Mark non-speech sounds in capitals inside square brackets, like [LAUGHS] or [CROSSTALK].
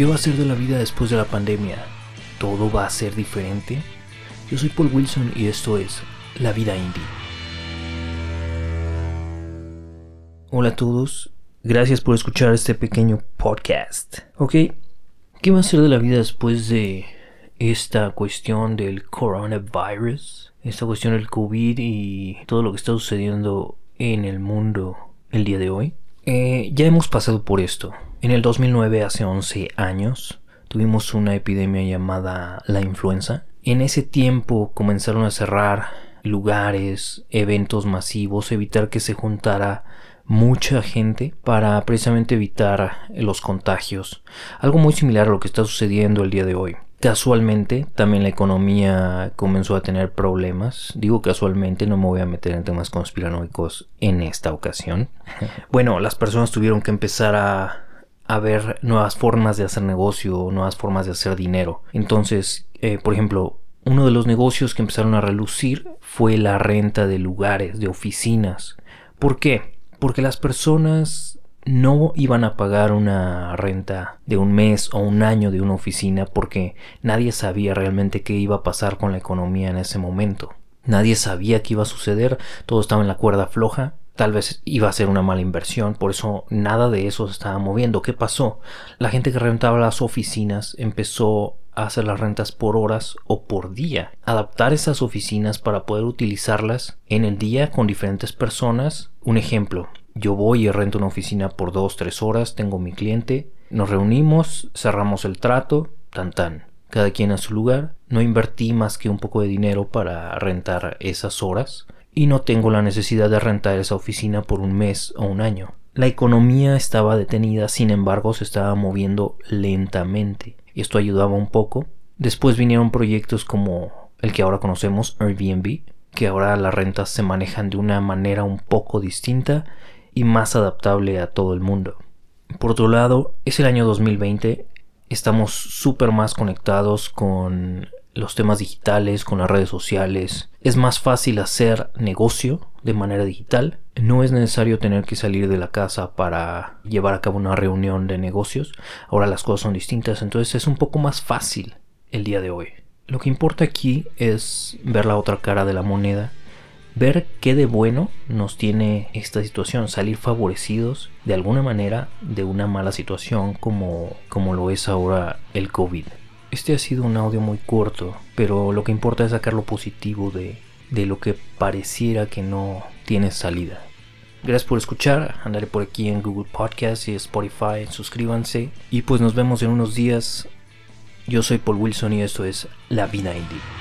¿Qué va a ser de la vida después de la pandemia? ¿Todo va a ser diferente? Yo soy Paul Wilson y esto es La Vida Indie. Hola a todos, gracias por escuchar este pequeño podcast. Ok, ¿qué va a ser de la vida después de esta cuestión del coronavirus? Esta cuestión del COVID y todo lo que está sucediendo en el mundo el día de hoy. Eh, ya hemos pasado por esto. En el 2009, hace 11 años, tuvimos una epidemia llamada la influenza. En ese tiempo comenzaron a cerrar lugares, eventos masivos, evitar que se juntara mucha gente para precisamente evitar los contagios. Algo muy similar a lo que está sucediendo el día de hoy. Casualmente, también la economía comenzó a tener problemas. Digo casualmente, no me voy a meter en temas conspiranoicos en esta ocasión. [LAUGHS] Bueno, las personas tuvieron que empezar a, a ver nuevas formas de hacer negocio, nuevas formas de hacer dinero. Entonces, eh, por ejemplo, uno de los negocios que empezaron a relucir fue la renta de lugares, de oficinas. ¿Por qué? Porque las personas no iban a pagar una renta de un mes o un año de una oficina porque nadie sabía realmente qué iba a pasar con la economía en ese momento. Nadie sabía qué iba a suceder, todo estaba en la cuerda floja, tal vez iba a ser una mala inversión, por eso nada de eso se estaba moviendo. ¿Qué pasó? La gente que rentaba las oficinas empezó a hacer las rentas por horas o por día, adaptar esas oficinas para poder utilizarlas en el día con diferentes personas. Un ejemplo, yo voy y rento una oficina por dos, tres horas, tengo mi cliente, nos reunimos, cerramos el trato, tan tan. Cada quien a su lugar, no invertí más que un poco de dinero para rentar esas horas y no tengo la necesidad de rentar esa oficina por un mes o un año. La economía estaba detenida, sin embargo se estaba moviendo lentamente. Esto ayudaba un poco. Después vinieron proyectos como el que ahora conocemos, Airbnb, que ahora las rentas se manejan de una manera un poco distinta y más adaptable a todo el mundo. Por otro lado, es el año 2020, estamos súper más conectados con los temas digitales, con las redes sociales. Es más fácil hacer negocio de manera digital. No es necesario tener que salir de la casa para llevar a cabo una reunión de negocios. Ahora las cosas son distintas, entonces es un poco más fácil el día de hoy. Lo que importa aquí es ver la otra cara de la moneda ver qué de bueno nos tiene esta situación, salir favorecidos de alguna manera de una mala situación como, como lo es ahora el COVID. Este ha sido un audio muy corto, pero lo que importa es sacar lo positivo de, de lo que pareciera que no tiene salida. Gracias por escuchar, andaré por aquí en Google Podcast y Spotify, suscríbanse y pues nos vemos en unos días. Yo soy Paul Wilson y esto es La Vida Indie.